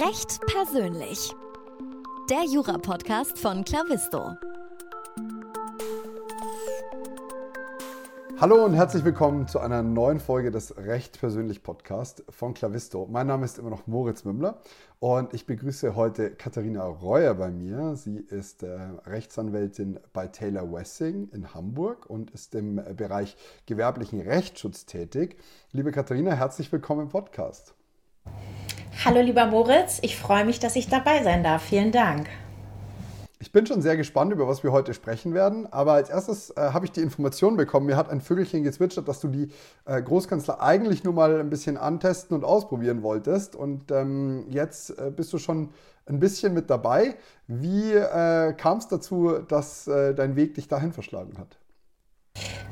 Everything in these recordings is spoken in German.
Recht persönlich. Der Jura-Podcast von Clavisto. Hallo und herzlich willkommen zu einer neuen Folge des Recht persönlich Podcast von Clavisto. Mein Name ist immer noch Moritz Mümmler und ich begrüße heute Katharina Reuer bei mir. Sie ist äh, Rechtsanwältin bei Taylor Wessing in Hamburg und ist im Bereich gewerblichen Rechtsschutz tätig. Liebe Katharina, herzlich willkommen im Podcast. Hallo lieber Moritz, ich freue mich, dass ich dabei sein darf. Vielen Dank. Ich bin schon sehr gespannt, über was wir heute sprechen werden. Aber als erstes äh, habe ich die Information bekommen, mir hat ein Vögelchen gezwitschert, dass du die äh, Großkanzler eigentlich nur mal ein bisschen antesten und ausprobieren wolltest. Und ähm, jetzt äh, bist du schon ein bisschen mit dabei. Wie äh, kam es dazu, dass äh, dein Weg dich dahin verschlagen hat?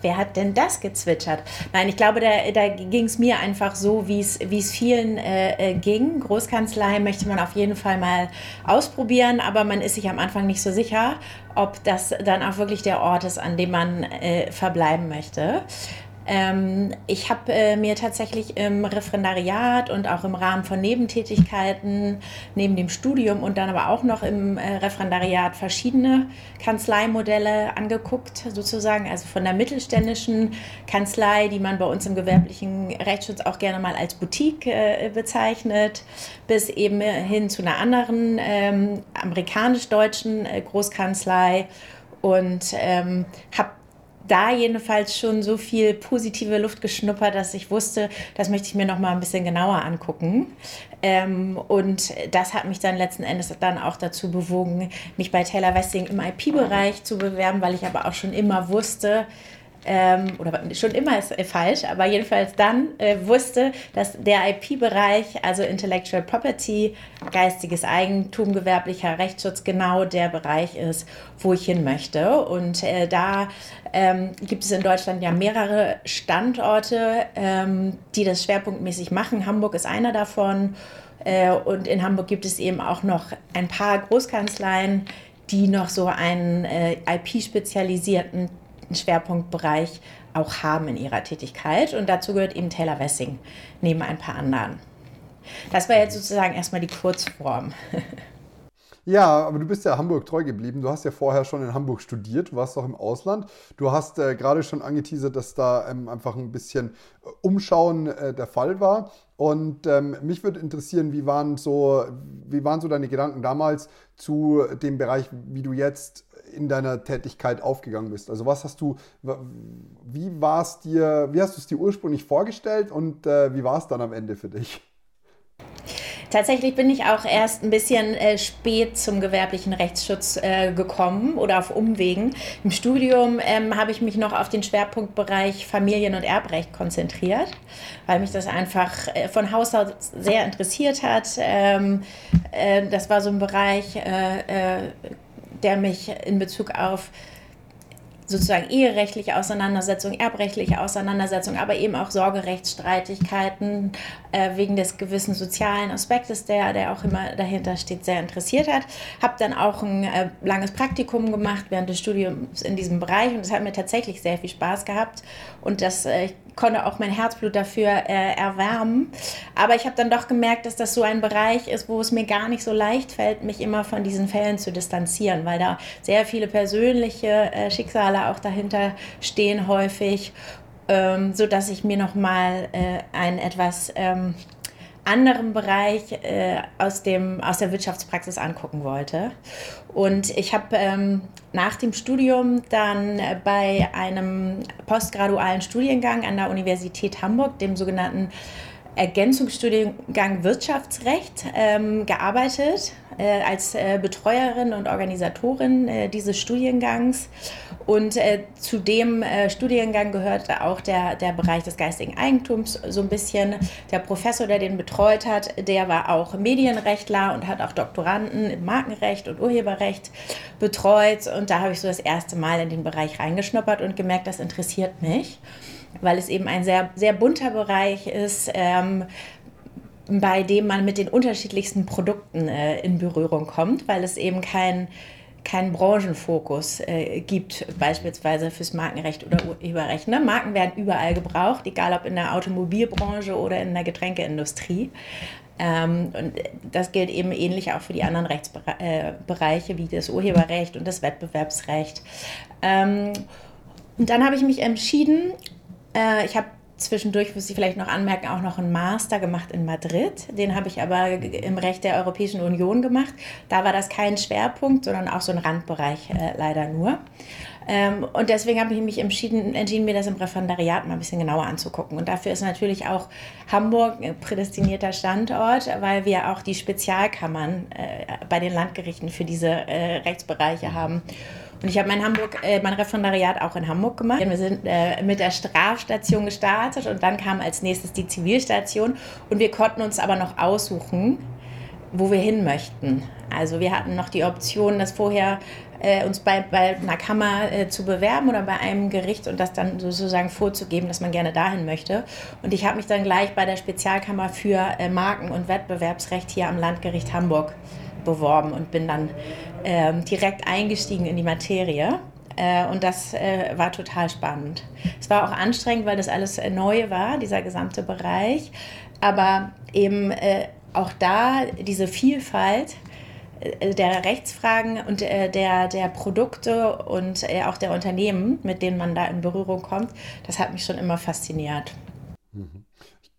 Wer hat denn das gezwitschert? Nein, ich glaube, da, da ging es mir einfach so, wie es vielen äh, äh, ging. Großkanzlei möchte man auf jeden Fall mal ausprobieren, aber man ist sich am Anfang nicht so sicher, ob das dann auch wirklich der Ort ist, an dem man äh, verbleiben möchte. Ähm, ich habe äh, mir tatsächlich im Referendariat und auch im Rahmen von Nebentätigkeiten, neben dem Studium und dann aber auch noch im äh, Referendariat verschiedene Kanzleimodelle angeguckt, sozusagen, also von der mittelständischen Kanzlei, die man bei uns im gewerblichen Rechtsschutz auch gerne mal als Boutique äh, bezeichnet, bis eben hin zu einer anderen ähm, amerikanisch-deutschen äh, Großkanzlei. Und ähm, habe da jedenfalls schon so viel positive Luft geschnuppert, dass ich wusste, das möchte ich mir noch mal ein bisschen genauer angucken. Ähm, und das hat mich dann letzten Endes dann auch dazu bewogen, mich bei Taylor Westing im IP-Bereich zu bewerben, weil ich aber auch schon immer wusste, ähm, oder schon immer ist falsch, aber jedenfalls dann äh, wusste, dass der IP-Bereich, also Intellectual Property, geistiges Eigentum, gewerblicher Rechtsschutz, genau der Bereich ist, wo ich hin möchte. Und äh, da ähm, gibt es in Deutschland ja mehrere Standorte, ähm, die das schwerpunktmäßig machen. Hamburg ist einer davon. Äh, und in Hamburg gibt es eben auch noch ein paar Großkanzleien, die noch so einen äh, IP-spezialisierten Schwerpunktbereich auch haben in ihrer Tätigkeit. Und dazu gehört eben Taylor Wessing neben ein paar anderen. Das war jetzt sozusagen erstmal die Kurzform. Ja, aber du bist ja Hamburg treu geblieben. Du hast ja vorher schon in Hamburg studiert, du warst auch im Ausland. Du hast äh, gerade schon angeteasert, dass da ähm, einfach ein bisschen äh, Umschauen äh, der Fall war. Und ähm, mich würde interessieren, wie waren, so, wie waren so deine Gedanken damals zu dem Bereich, wie du jetzt in deiner Tätigkeit aufgegangen bist? Also was hast du, wie war es dir, wie hast du es dir ursprünglich vorgestellt und äh, wie war es dann am Ende für dich? Tatsächlich bin ich auch erst ein bisschen äh, spät zum gewerblichen Rechtsschutz äh, gekommen oder auf Umwegen. Im Studium ähm, habe ich mich noch auf den Schwerpunktbereich Familien- und Erbrecht konzentriert, weil mich das einfach äh, von Haus aus sehr interessiert hat. Ähm, äh, das war so ein Bereich, äh, äh, der mich in Bezug auf sozusagen eherechtliche Auseinandersetzung, erbrechtliche Auseinandersetzung, aber eben auch Sorgerechtsstreitigkeiten äh, wegen des gewissen sozialen Aspektes, der, der auch immer dahinter steht, sehr interessiert hat. Habe dann auch ein äh, langes Praktikum gemacht während des Studiums in diesem Bereich und es hat mir tatsächlich sehr viel Spaß gehabt und das äh, konnte auch mein Herzblut dafür äh, erwärmen. Aber ich habe dann doch gemerkt, dass das so ein Bereich ist, wo es mir gar nicht so leicht fällt, mich immer von diesen Fällen zu distanzieren, weil da sehr viele persönliche äh, Schicksale auch dahinter stehen häufig, ähm, so dass ich mir noch mal äh, ein etwas ähm, anderen Bereich äh, aus, dem, aus der Wirtschaftspraxis angucken wollte. Und ich habe ähm, nach dem Studium dann bei einem postgradualen Studiengang an der Universität Hamburg, dem sogenannten Ergänzungsstudiengang Wirtschaftsrecht, ähm, gearbeitet äh, als äh, Betreuerin und Organisatorin äh, dieses Studiengangs. Und äh, zu dem äh, Studiengang gehört auch der, der Bereich des geistigen Eigentums so ein bisschen. Der Professor, der den betreut hat, der war auch Medienrechtler und hat auch Doktoranden im Markenrecht und Urheberrecht betreut. Und da habe ich so das erste Mal in den Bereich reingeschnuppert und gemerkt, das interessiert mich, weil es eben ein sehr, sehr bunter Bereich ist. Ähm, bei dem man mit den unterschiedlichsten Produkten äh, in Berührung kommt, weil es eben kein keinen Branchenfokus äh, gibt, beispielsweise fürs Markenrecht oder Urheberrecht. Ne? Marken werden überall gebraucht, egal ob in der Automobilbranche oder in der Getränkeindustrie. Ähm, und das gilt eben ähnlich auch für die anderen Rechtsbereiche äh, wie das Urheberrecht und das Wettbewerbsrecht. Ähm, und dann habe ich mich entschieden, äh, ich habe zwischendurch, muss ich vielleicht noch anmerken, auch noch einen Master gemacht in Madrid. Den habe ich aber im Recht der Europäischen Union gemacht. Da war das kein Schwerpunkt, sondern auch so ein Randbereich äh, leider nur. Ähm, und deswegen habe ich mich entschieden, entschieden, mir das im Referendariat mal ein bisschen genauer anzugucken. Und dafür ist natürlich auch Hamburg ein prädestinierter Standort, weil wir auch die Spezialkammern äh, bei den Landgerichten für diese äh, Rechtsbereiche haben. Und ich habe mein Hamburg, äh, mein Referendariat auch in Hamburg gemacht. Wir sind äh, mit der Strafstation gestartet und dann kam als nächstes die Zivilstation. Und wir konnten uns aber noch aussuchen, wo wir hin möchten. Also wir hatten noch die Option, das vorher äh, uns bei, bei einer Kammer äh, zu bewerben oder bei einem Gericht und das dann sozusagen vorzugeben, dass man gerne dahin möchte. Und ich habe mich dann gleich bei der Spezialkammer für äh, Marken- und Wettbewerbsrecht hier am Landgericht Hamburg beworben und bin dann ähm, direkt eingestiegen in die Materie. Äh, und das äh, war total spannend. Es war auch anstrengend, weil das alles äh, neu war, dieser gesamte Bereich. Aber eben auch da diese Vielfalt der Rechtsfragen und der, der Produkte und auch der Unternehmen, mit denen man da in Berührung kommt, das hat mich schon immer fasziniert. Mhm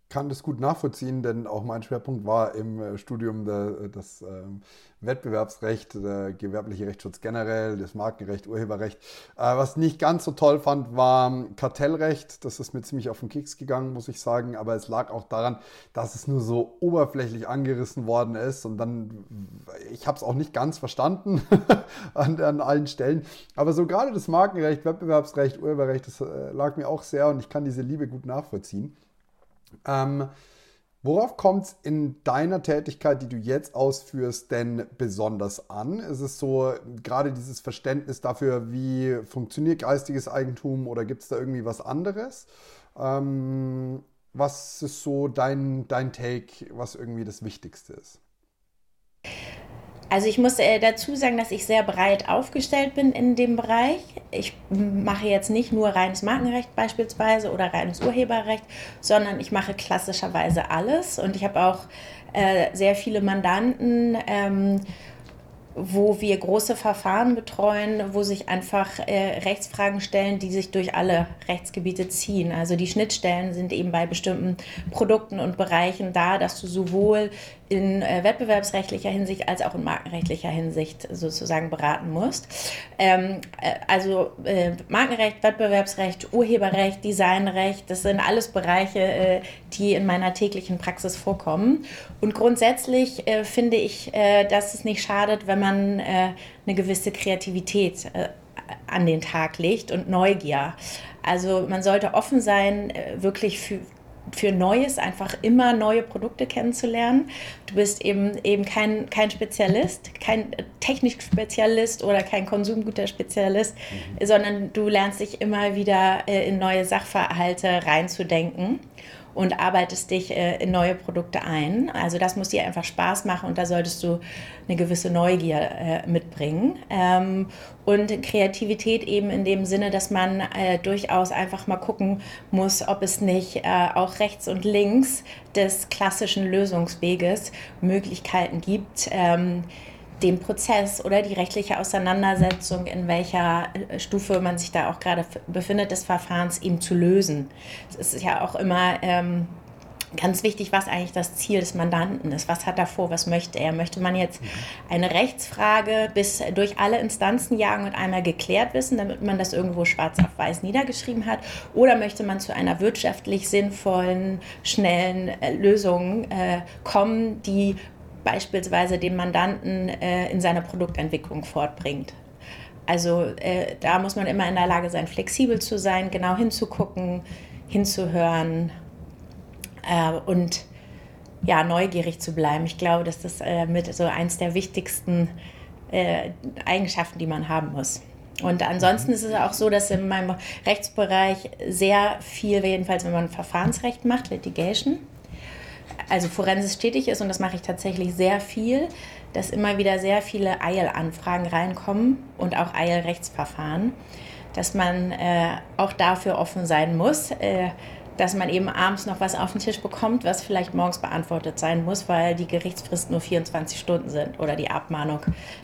kann das gut nachvollziehen, denn auch mein Schwerpunkt war im äh, Studium der, das ähm, Wettbewerbsrecht, der gewerbliche Rechtsschutz generell, das Markenrecht, Urheberrecht. Äh, was nicht ganz so toll fand, war Kartellrecht. Das ist mir ziemlich auf den Keks gegangen, muss ich sagen. Aber es lag auch daran, dass es nur so oberflächlich angerissen worden ist. Und dann, ich habe es auch nicht ganz verstanden an, an allen Stellen. Aber so gerade das Markenrecht, Wettbewerbsrecht, Urheberrecht, das äh, lag mir auch sehr und ich kann diese Liebe gut nachvollziehen. Ähm, worauf kommt es in deiner Tätigkeit, die du jetzt ausführst, denn besonders an? Ist es so gerade dieses Verständnis dafür, wie funktioniert geistiges Eigentum oder gibt es da irgendwie was anderes? Ähm, was ist so dein, dein Take, was irgendwie das Wichtigste ist? Also ich muss äh, dazu sagen, dass ich sehr breit aufgestellt bin in dem Bereich. Ich mache jetzt nicht nur reines Markenrecht beispielsweise oder reines Urheberrecht, sondern ich mache klassischerweise alles. Und ich habe auch äh, sehr viele Mandanten. Ähm, wo wir große Verfahren betreuen, wo sich einfach äh, Rechtsfragen stellen, die sich durch alle Rechtsgebiete ziehen. Also die Schnittstellen sind eben bei bestimmten Produkten und Bereichen da, dass du sowohl in äh, wettbewerbsrechtlicher Hinsicht als auch in markenrechtlicher Hinsicht sozusagen beraten musst. Ähm, äh, also äh, Markenrecht, Wettbewerbsrecht, Urheberrecht, Designrecht, das sind alles Bereiche, äh, die in meiner täglichen Praxis vorkommen. Und grundsätzlich äh, finde ich, äh, dass es nicht schadet, wenn man eine gewisse Kreativität an den Tag legt und Neugier. Also man sollte offen sein, wirklich für, für Neues, einfach immer neue Produkte kennenzulernen. Du bist eben, eben kein, kein Spezialist, kein Technikspezialist oder kein Konsumgüterspezialist, mhm. sondern du lernst dich immer wieder äh, in neue Sachverhalte reinzudenken und arbeitest dich äh, in neue Produkte ein. Also das muss dir einfach Spaß machen und da solltest du eine gewisse Neugier äh, mitbringen. Ähm, und Kreativität eben in dem Sinne, dass man äh, durchaus einfach mal gucken muss, ob es nicht äh, auch rechts und links des klassischen Lösungsweges Möglichkeiten gibt. Ähm, den Prozess oder die rechtliche Auseinandersetzung, in welcher äh, Stufe man sich da auch gerade befindet, des Verfahrens ihm zu lösen. Es ist ja auch immer ähm, ganz wichtig, was eigentlich das Ziel des Mandanten ist. Was hat er vor? Was möchte er? Möchte man jetzt mhm. eine Rechtsfrage bis durch alle Instanzen jagen und einmal geklärt wissen, damit man das irgendwo schwarz auf weiß niedergeschrieben hat? Oder möchte man zu einer wirtschaftlich sinnvollen, schnellen äh, Lösung äh, kommen, die beispielsweise den Mandanten äh, in seiner Produktentwicklung fortbringt. Also äh, da muss man immer in der Lage sein, flexibel zu sein, genau hinzugucken, hinzuhören äh, und ja, neugierig zu bleiben. Ich glaube, dass das äh, mit so eins der wichtigsten äh, Eigenschaften, die man haben muss. Und ansonsten ist es auch so, dass in meinem Rechtsbereich sehr viel, jedenfalls wenn man Verfahrensrecht macht, Litigation, also forensisch tätig ist und das mache ich tatsächlich sehr viel, dass immer wieder sehr viele Eilanfragen reinkommen und auch Eilrechtsverfahren, dass man äh, auch dafür offen sein muss. Äh, dass man eben abends noch was auf den Tisch bekommt, was vielleicht morgens beantwortet sein muss, weil die Gerichtsfrist nur 24 Stunden sind oder die Abmahnung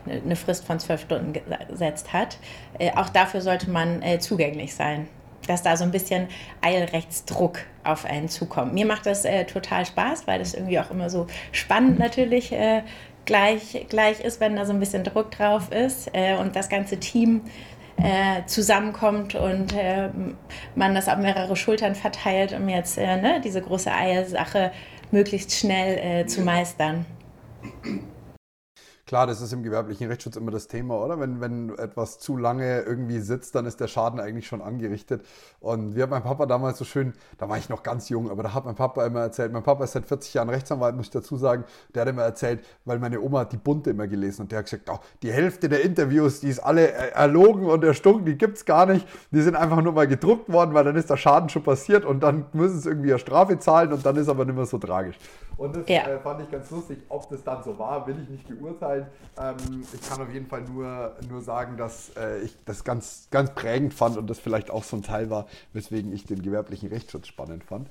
eine Frist von 12 Stunden gesetzt hat. Äh, auch dafür sollte man äh, zugänglich sein, dass da so ein bisschen Eilrechtsdruck auf einen zukommt. Mir macht das äh, total Spaß, weil das irgendwie auch immer so spannend natürlich äh, gleich, gleich ist, wenn da so ein bisschen Druck drauf ist äh, und das ganze Team äh, zusammenkommt und äh, man das auf mehrere Schultern verteilt, um jetzt äh, ne, diese große Eiersache möglichst schnell zu meistern. Klar, das ist im gewerblichen Rechtsschutz immer das Thema, oder? Wenn, wenn etwas zu lange irgendwie sitzt, dann ist der Schaden eigentlich schon angerichtet. Und wie hat mein Papa damals so schön, da war ich noch ganz jung, aber da hat mein Papa immer erzählt, mein Papa ist seit 40 Jahren Rechtsanwalt, muss ich dazu sagen, der hat immer erzählt, weil meine Oma hat die Bunte immer gelesen und der hat gesagt, oh, die Hälfte der Interviews, die ist alle erlogen und erstunken, die gibt es gar nicht. Die sind einfach nur mal gedruckt worden, weil dann ist der Schaden schon passiert und dann müssen sie irgendwie eine Strafe zahlen und dann ist aber nicht mehr so tragisch. Und das ja. äh, fand ich ganz lustig. Ob das dann so war, will ich nicht beurteilen. Ähm, ich kann auf jeden Fall nur, nur sagen, dass äh, ich das ganz, ganz prägend fand und das vielleicht auch so ein Teil war, weswegen ich den gewerblichen Rechtsschutz spannend fand.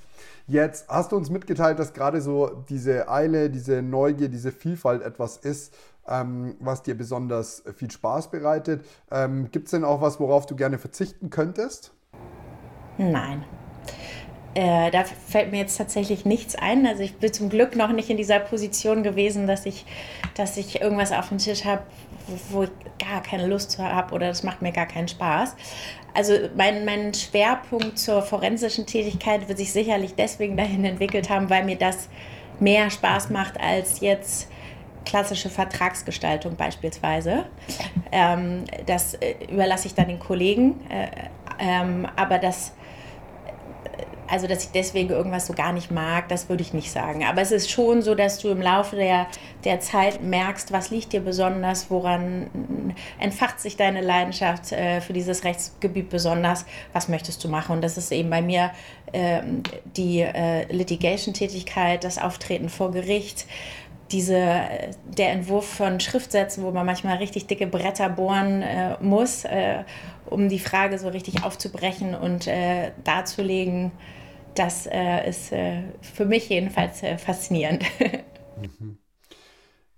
Jetzt hast du uns mitgeteilt, dass gerade so diese Eile, diese Neugier, diese Vielfalt etwas ist, ähm, was dir besonders viel Spaß bereitet. Ähm, Gibt es denn auch was, worauf du gerne verzichten könntest? Nein. Äh, da fällt mir jetzt tatsächlich nichts ein. Also ich bin zum Glück noch nicht in dieser Position gewesen, dass ich, dass ich irgendwas auf dem Tisch habe, wo, ich gar keine Lust habe oder das macht mir gar keinen Spaß. Also mein, mein Schwerpunkt zur forensischen Tätigkeit wird sich sicherlich deswegen dahin entwickelt haben, weil mir das mehr Spaß macht als jetzt klassische Vertragsgestaltung beispielsweise. Ähm, das äh, überlasse ich dann den Kollegen. Äh, ähm, aber das also dass ich deswegen irgendwas so gar nicht mag, das würde ich nicht sagen. Aber es ist schon so, dass du im Laufe der, der Zeit merkst, was liegt dir besonders, woran entfacht sich deine Leidenschaft äh, für dieses Rechtsgebiet besonders, was möchtest du machen. Und das ist eben bei mir äh, die äh, Litigation-Tätigkeit, das Auftreten vor Gericht diese, der Entwurf von Schriftsätzen, wo man manchmal richtig dicke Bretter bohren äh, muss, äh, um die Frage so richtig aufzubrechen und äh, darzulegen, das äh, ist äh, für mich jedenfalls äh, faszinierend. Mhm.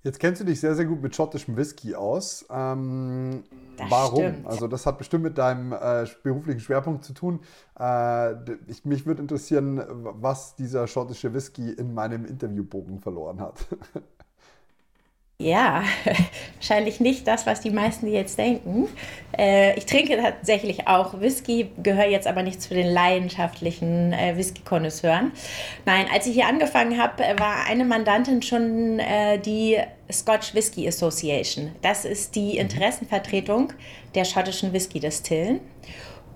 Jetzt kennst du dich sehr, sehr gut mit schottischem Whisky aus. Ähm, warum? Stimmt. Also das hat bestimmt mit deinem äh, beruflichen Schwerpunkt zu tun. Äh, ich, mich würde interessieren, was dieser schottische Whisky in meinem Interviewbogen verloren hat. Ja, wahrscheinlich nicht das, was die meisten jetzt denken. Äh, ich trinke tatsächlich auch Whisky, gehöre jetzt aber nicht zu den leidenschaftlichen äh, Whisky-Konnoisseuren. Nein, als ich hier angefangen habe, äh, war eine Mandantin schon äh, die Scotch Whisky Association. Das ist die Interessenvertretung der schottischen Whisky-Destillen.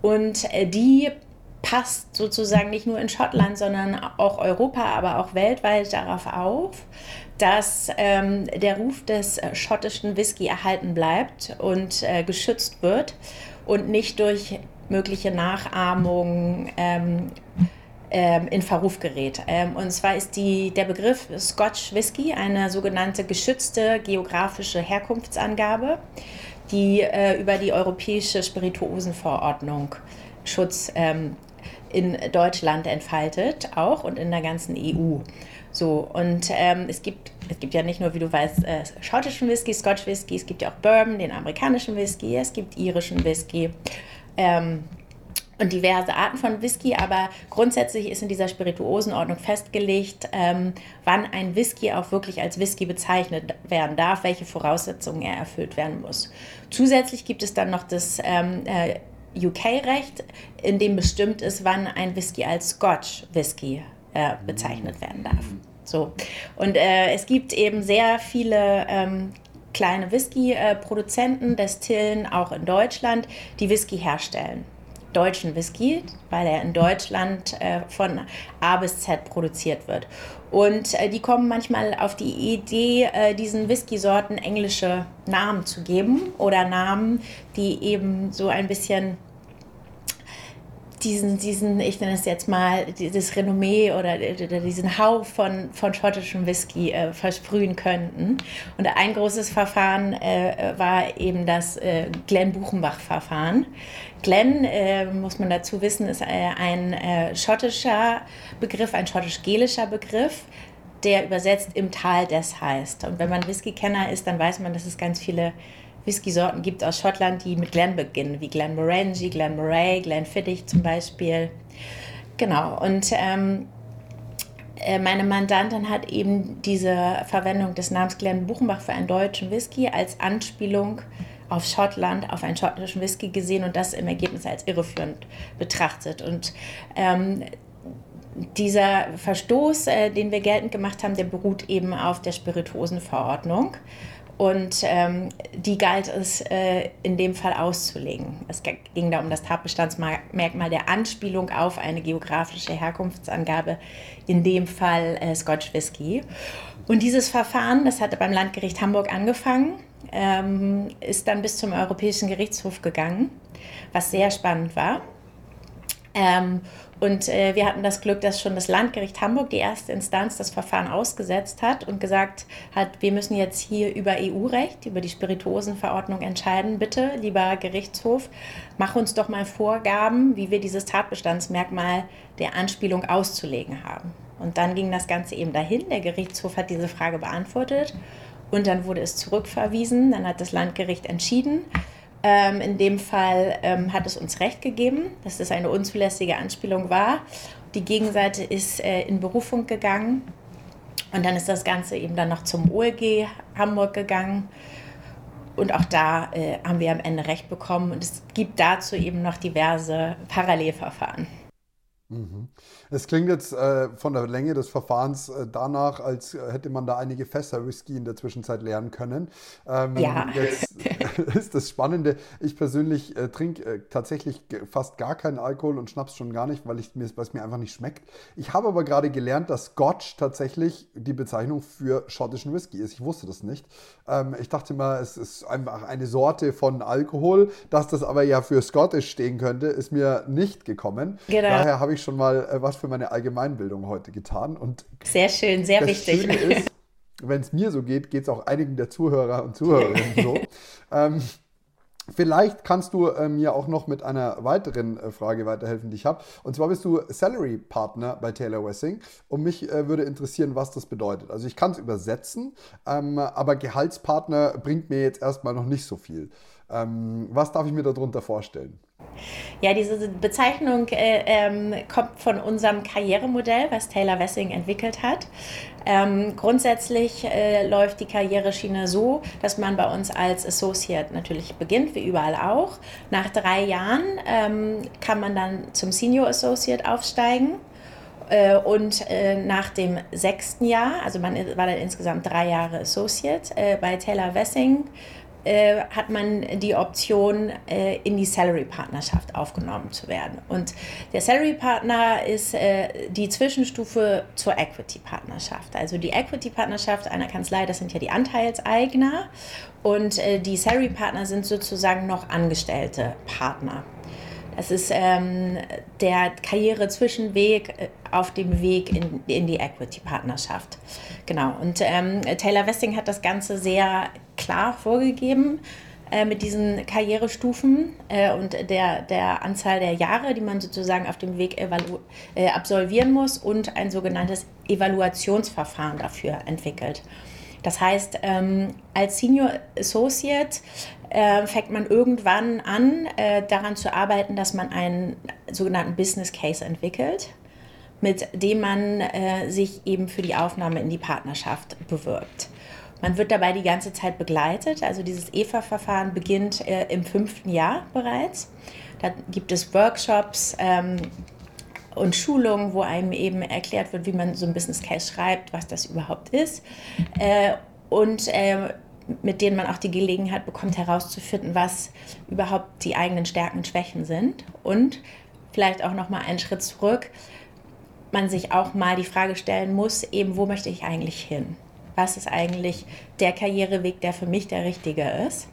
Und äh, die passt sozusagen nicht nur in Schottland, sondern auch Europa, aber auch weltweit darauf auf, dass ähm, der Ruf des äh, schottischen Whisky erhalten bleibt und äh, geschützt wird und nicht durch mögliche Nachahmungen ähm, ähm, in Verruf gerät. Ähm, und zwar ist die, der Begriff Scotch Whisky eine sogenannte geschützte geografische Herkunftsangabe, die äh, über die europäische Spirituosenverordnung Schutz ähm, in Deutschland entfaltet, auch und in der ganzen EU. So, und ähm, es, gibt, es gibt ja nicht nur, wie du weißt, äh, schottischen Whisky, Scotch Whisky, es gibt ja auch Bourbon, den amerikanischen Whisky, es gibt irischen Whisky. Ähm, und diverse Arten von Whisky, aber grundsätzlich ist in dieser Spirituosenordnung festgelegt, ähm, wann ein Whisky auch wirklich als Whisky bezeichnet werden darf, welche Voraussetzungen er erfüllt werden muss. Zusätzlich gibt es dann noch das ähm, äh, UK-Recht, in dem bestimmt ist, wann ein Whisky als Scotch Whisky äh, bezeichnet werden darf. So. Und äh, es gibt eben sehr viele ähm, kleine Whisky-Produzenten, Destillen, auch in Deutschland, die Whisky herstellen. Deutschen Whisky, weil er in Deutschland äh, von A bis Z produziert wird. Und äh, die kommen manchmal auf die Idee, äh, diesen Whisky-Sorten englische Namen zu geben oder Namen, die eben so ein bisschen diesen, diesen, ich nenne es jetzt mal, dieses Renommee oder, oder diesen Hauch von, von schottischem Whisky äh, versprühen könnten. Und ein großes Verfahren äh, war eben das äh, Glenn-Buchenbach-Verfahren. Glenn, äh, muss man dazu wissen, ist äh, ein äh, schottischer Begriff, ein schottisch-gelischer Begriff, der übersetzt im Tal des heißt. Und wenn man Whisky-Kenner ist, dann weiß man, dass es ganz viele Whisky-Sorten gibt aus Schottland, die mit Glen beginnen, wie Glen Morangi, Glen Moray, Glen Fittich zum Beispiel. Genau, und ähm, äh, meine Mandantin hat eben diese Verwendung des Namens Glen Buchenbach für einen deutschen Whisky als Anspielung auf Schottland, auf einen schottischen Whisky gesehen und das im Ergebnis als irreführend betrachtet. Und ähm, dieser Verstoß, äh, den wir geltend gemacht haben, der beruht eben auf der Spirituosenverordnung. Und ähm, die galt es äh, in dem Fall auszulegen. Es ging da um das Tatbestandsmerkmal der Anspielung auf eine geografische Herkunftsangabe, in dem Fall äh, Scotch Whisky. Und dieses Verfahren, das hatte beim Landgericht Hamburg angefangen, ähm, ist dann bis zum Europäischen Gerichtshof gegangen, was sehr spannend war. Ähm, und äh, wir hatten das Glück, dass schon das Landgericht Hamburg, die erste Instanz, das Verfahren ausgesetzt hat und gesagt hat, wir müssen jetzt hier über EU-Recht, über die Spirituosenverordnung entscheiden. Bitte, lieber Gerichtshof, mach uns doch mal Vorgaben, wie wir dieses Tatbestandsmerkmal der Anspielung auszulegen haben. Und dann ging das Ganze eben dahin. Der Gerichtshof hat diese Frage beantwortet und dann wurde es zurückverwiesen. Dann hat das Landgericht entschieden. Ähm, in dem Fall ähm, hat es uns recht gegeben, dass das eine unzulässige Anspielung war. Die Gegenseite ist äh, in Berufung gegangen und dann ist das Ganze eben dann noch zum OLG Hamburg gegangen. Und auch da äh, haben wir am Ende recht bekommen. Und es gibt dazu eben noch diverse Parallelverfahren. Mhm. Es klingt jetzt äh, von der Länge des Verfahrens äh, danach, als hätte man da einige Fässer Whisky in der Zwischenzeit lernen können. Ähm, ja. Jetzt ist das Spannende. Ich persönlich äh, trinke äh, tatsächlich fast gar keinen Alkohol und Schnaps schon gar nicht, weil es mir, mir einfach nicht schmeckt. Ich habe aber gerade gelernt, dass Scotch tatsächlich die Bezeichnung für schottischen Whisky ist. Ich wusste das nicht. Ähm, ich dachte mal, es ist einfach eine Sorte von Alkohol. Dass das aber ja für Scottish stehen könnte, ist mir nicht gekommen. Genau. Daher habe ich schon mal äh, was für meine Allgemeinbildung heute getan. Und sehr schön, sehr wichtig. wenn es mir so geht, geht es auch einigen der Zuhörer und Zuhörerinnen so. ähm, Vielleicht kannst du äh, mir auch noch mit einer weiteren äh, Frage weiterhelfen, die ich habe. Und zwar bist du Salary Partner bei Taylor Wessing. Und mich äh, würde interessieren, was das bedeutet. Also ich kann es übersetzen, ähm, aber Gehaltspartner bringt mir jetzt erstmal noch nicht so viel. Ähm, was darf ich mir darunter vorstellen? Ja, diese Bezeichnung äh, ähm, kommt von unserem Karrieremodell, was Taylor Wessing entwickelt hat. Ähm, grundsätzlich äh, läuft die Karriereschiene so, dass man bei uns als Associate natürlich beginnt, wie überall auch. Nach drei Jahren ähm, kann man dann zum Senior Associate aufsteigen. Äh, und äh, nach dem sechsten Jahr, also man war dann insgesamt drei Jahre Associate äh, bei Taylor Wessing, äh, hat man die Option, äh, in die Salary-Partnerschaft aufgenommen zu werden. Und der Salary-Partner ist äh, die Zwischenstufe zur Equity-Partnerschaft. Also die Equity-Partnerschaft einer Kanzlei, das sind ja die Anteilseigner und äh, die Salary-Partner sind sozusagen noch angestellte Partner. Das ist ähm, der Karriere-Zwischenweg äh, auf dem Weg in, in die Equity-Partnerschaft. Genau. Und ähm, Taylor Westing hat das Ganze sehr klar vorgegeben äh, mit diesen Karrierestufen äh, und der, der Anzahl der Jahre, die man sozusagen auf dem Weg äh, absolvieren muss und ein sogenanntes Evaluationsverfahren dafür entwickelt. Das heißt, ähm, als Senior Associate äh, fängt man irgendwann an, äh, daran zu arbeiten, dass man einen sogenannten Business Case entwickelt, mit dem man äh, sich eben für die Aufnahme in die Partnerschaft bewirbt. Man wird dabei die ganze Zeit begleitet. Also dieses EVA-Verfahren beginnt äh, im fünften Jahr bereits. Da gibt es Workshops ähm, und Schulungen, wo einem eben erklärt wird, wie man so ein Business Case schreibt, was das überhaupt ist. Äh, und äh, mit denen man auch die Gelegenheit bekommt, herauszufinden, was überhaupt die eigenen Stärken und Schwächen sind. Und vielleicht auch noch mal einen Schritt zurück, man sich auch mal die Frage stellen muss, eben, wo möchte ich eigentlich hin? Was ist eigentlich der Karriereweg, der für mich der richtige ist.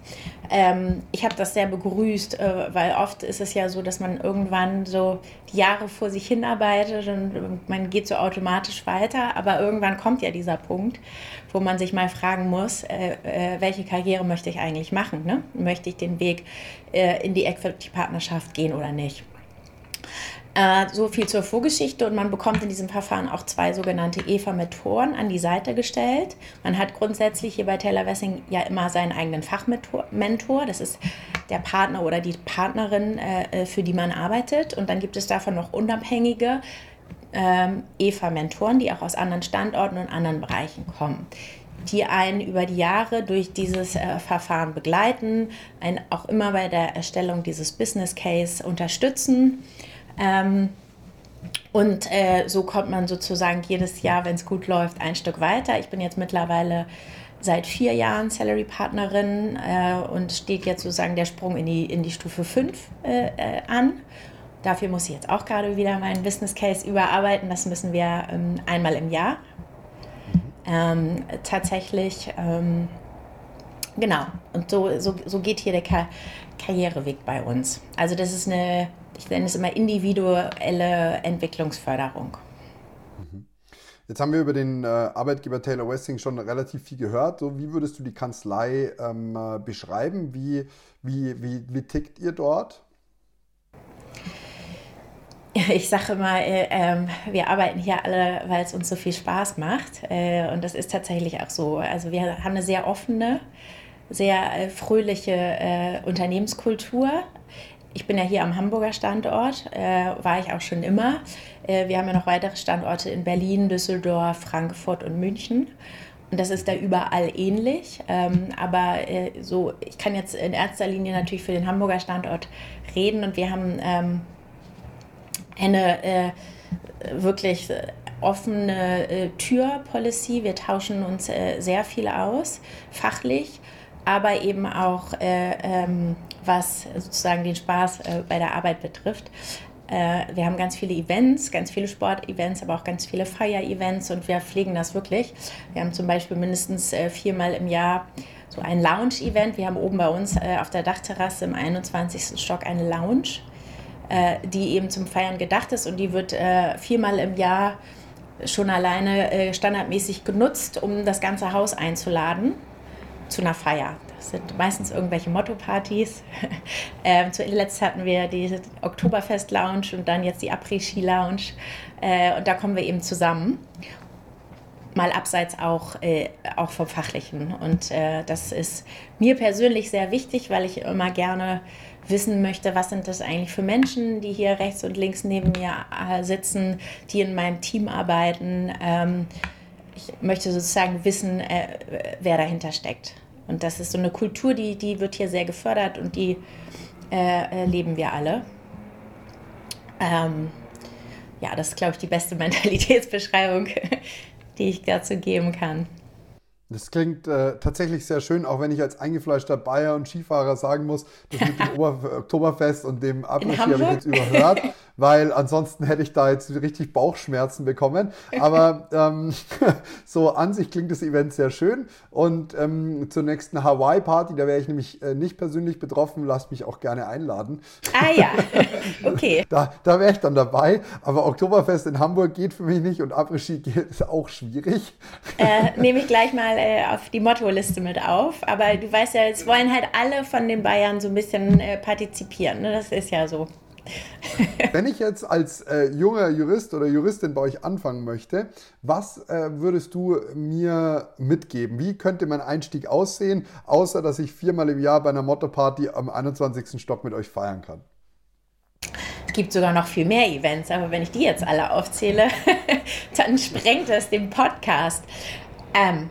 Ähm, ich habe das sehr begrüßt, äh, weil oft ist es ja so, dass man irgendwann so die Jahre vor sich hinarbeitet und man geht so automatisch weiter, aber irgendwann kommt ja dieser Punkt, wo man sich mal fragen muss, äh, äh, welche Karriere möchte ich eigentlich machen? Ne? Möchte ich den Weg äh, in die Equity-Partnerschaft gehen oder nicht? Äh, so viel zur Vorgeschichte und man bekommt in diesem Verfahren auch zwei sogenannte EVA-Mentoren an die Seite gestellt. Man hat grundsätzlich hier bei Taylor Wessing ja immer seinen eigenen Fachmentor. Das ist der Partner oder die Partnerin, äh, für die man arbeitet. Und dann gibt es davon noch unabhängige ähm, EVA-Mentoren, die auch aus anderen Standorten und anderen Bereichen kommen die einen über die Jahre durch dieses äh, Verfahren begleiten, einen auch immer bei der Erstellung dieses Business Case unterstützen ähm, und äh, so kommt man sozusagen jedes Jahr, wenn es gut läuft, ein Stück weiter. Ich bin jetzt mittlerweile seit vier Jahren Salary-Partnerin äh, und steht jetzt sozusagen der Sprung in die, in die Stufe 5 äh, äh, an. Dafür muss ich jetzt auch gerade wieder meinen Business Case überarbeiten. Das müssen wir ähm, einmal im Jahr. Ähm, tatsächlich, ähm, genau. Und so, so, so geht hier der Karriereweg bei uns. Also das ist eine ich nenne es immer individuelle Entwicklungsförderung. Mhm. Jetzt haben wir über den äh, Arbeitgeber Taylor Westing schon relativ viel gehört. So, wie würdest du die Kanzlei ähm, äh, beschreiben? Wie, wie, wie, wie tickt ihr dort? Ich sage immer, äh, äh, wir arbeiten hier alle, weil es uns so viel Spaß macht. Äh, und das ist tatsächlich auch so. Also wir haben eine sehr offene, sehr äh, fröhliche äh, Unternehmenskultur ich bin ja hier am Hamburger Standort, äh, war ich auch schon immer. Äh, wir haben ja noch weitere Standorte in Berlin, Düsseldorf, Frankfurt und München. Und das ist da überall ähnlich. Ähm, aber äh, so, ich kann jetzt in erster Linie natürlich für den Hamburger Standort reden. Und wir haben ähm, eine äh, wirklich offene äh, Tür-Policy. Wir tauschen uns sehr viel aus, fachlich aber eben auch äh, ähm, was sozusagen den Spaß äh, bei der Arbeit betrifft. Äh, wir haben ganz viele Events, ganz viele Sportevents, aber auch ganz viele Feier-Events und wir pflegen das wirklich. Wir haben zum Beispiel mindestens viermal im Jahr so ein Lounge-Event. Wir haben oben bei uns auf der Dachterrasse im 21. Stock eine Lounge, die eben zum Feiern gedacht ist und die wird viermal im Jahr schon alleine standardmäßig genutzt, um das ganze Haus einzuladen zu einer Feier. Das sind meistens irgendwelche Motto-Partys. ähm, zuletzt hatten wir die Oktoberfest-Lounge und dann jetzt die Après-Ski-Lounge. Äh, und da kommen wir eben zusammen. Mal abseits auch, äh, auch vom Fachlichen. Und äh, das ist mir persönlich sehr wichtig, weil ich immer gerne wissen möchte, was sind das eigentlich für Menschen, die hier rechts und links neben mir äh, sitzen, die in meinem Team arbeiten. Ähm, ich möchte sozusagen wissen, äh, wer dahinter steckt. Und das ist so eine Kultur, die, die wird hier sehr gefördert und die äh, leben wir alle. Ähm, ja, das ist, glaube ich, die beste Mentalitätsbeschreibung, die ich dazu geben kann. Das klingt äh, tatsächlich sehr schön, auch wenn ich als eingefleischter Bayer und Skifahrer sagen muss, das mit dem Ober Oktoberfest und dem Abrisski habe ich jetzt überhört, weil ansonsten hätte ich da jetzt richtig Bauchschmerzen bekommen. Aber ähm, so an sich klingt das Event sehr schön. Und ähm, zur nächsten Hawaii-Party, da wäre ich nämlich äh, nicht persönlich betroffen, lasst mich auch gerne einladen. Ah ja, okay. da da wäre ich dann dabei. Aber Oktoberfest in Hamburg geht für mich nicht und Abrisski ist auch schwierig. Äh, nehme ich gleich mal äh, auf die Motto-Liste mit auf. Aber du weißt ja, es wollen halt alle von den Bayern so ein bisschen äh, partizipieren. Ne? Das ist ja so. Wenn ich jetzt als äh, junger Jurist oder Juristin bei euch anfangen möchte, was äh, würdest du mir mitgeben? Wie könnte mein Einstieg aussehen, außer dass ich viermal im Jahr bei einer Motto-Party am 21. Stock mit euch feiern kann? Es gibt sogar noch viel mehr Events, aber wenn ich die jetzt alle aufzähle, dann sprengt das den Podcast. Ähm,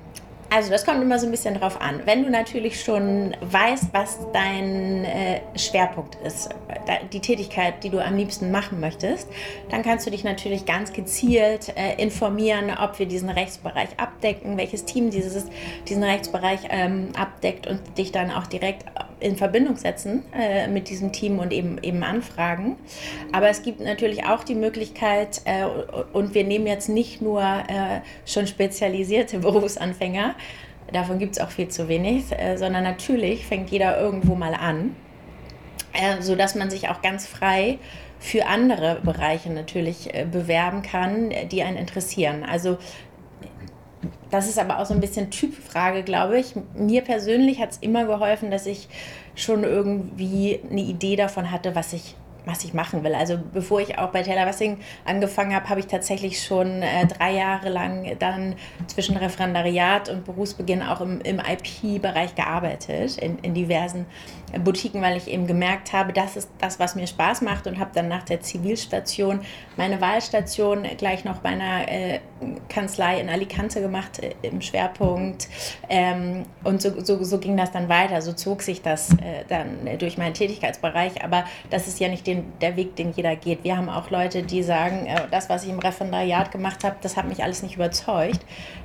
also das kommt immer so ein bisschen drauf an. Wenn du natürlich schon weißt, was dein äh, Schwerpunkt ist, die Tätigkeit, die du am liebsten machen möchtest, dann kannst du dich natürlich ganz gezielt äh, informieren, ob wir diesen Rechtsbereich abdecken, welches Team dieses, diesen Rechtsbereich ähm, abdeckt und dich dann auch direkt in Verbindung setzen äh, mit diesem Team und eben, eben anfragen. Aber es gibt natürlich auch die Möglichkeit, äh, und wir nehmen jetzt nicht nur äh, schon spezialisierte Berufsanfänger, davon gibt es auch viel zu wenig, äh, sondern natürlich fängt jeder irgendwo mal an, äh, sodass man sich auch ganz frei für andere Bereiche natürlich äh, bewerben kann, die einen interessieren. Also das ist aber auch so ein bisschen Typfrage, glaube ich. Mir persönlich hat es immer geholfen, dass ich schon irgendwie eine Idee davon hatte, was ich was ich machen will. Also bevor ich auch bei Taylor Wessing angefangen habe, habe ich tatsächlich schon äh, drei Jahre lang dann zwischen Referendariat und Berufsbeginn auch im, im IP-Bereich gearbeitet, in, in diversen Boutiquen, weil ich eben gemerkt habe, das ist das, was mir Spaß macht und habe dann nach der Zivilstation meine Wahlstation gleich noch bei einer äh, Kanzlei in Alicante gemacht äh, im Schwerpunkt ähm, und so, so, so, ging das dann weiter, so zog sich das äh, dann durch meinen Tätigkeitsbereich, aber das ist ja nicht den, der Weg, den jeder geht. Wir haben auch Leute, die sagen, äh, das, was ich im Referendariat gemacht habe, das hat mich alles nicht überzeugt.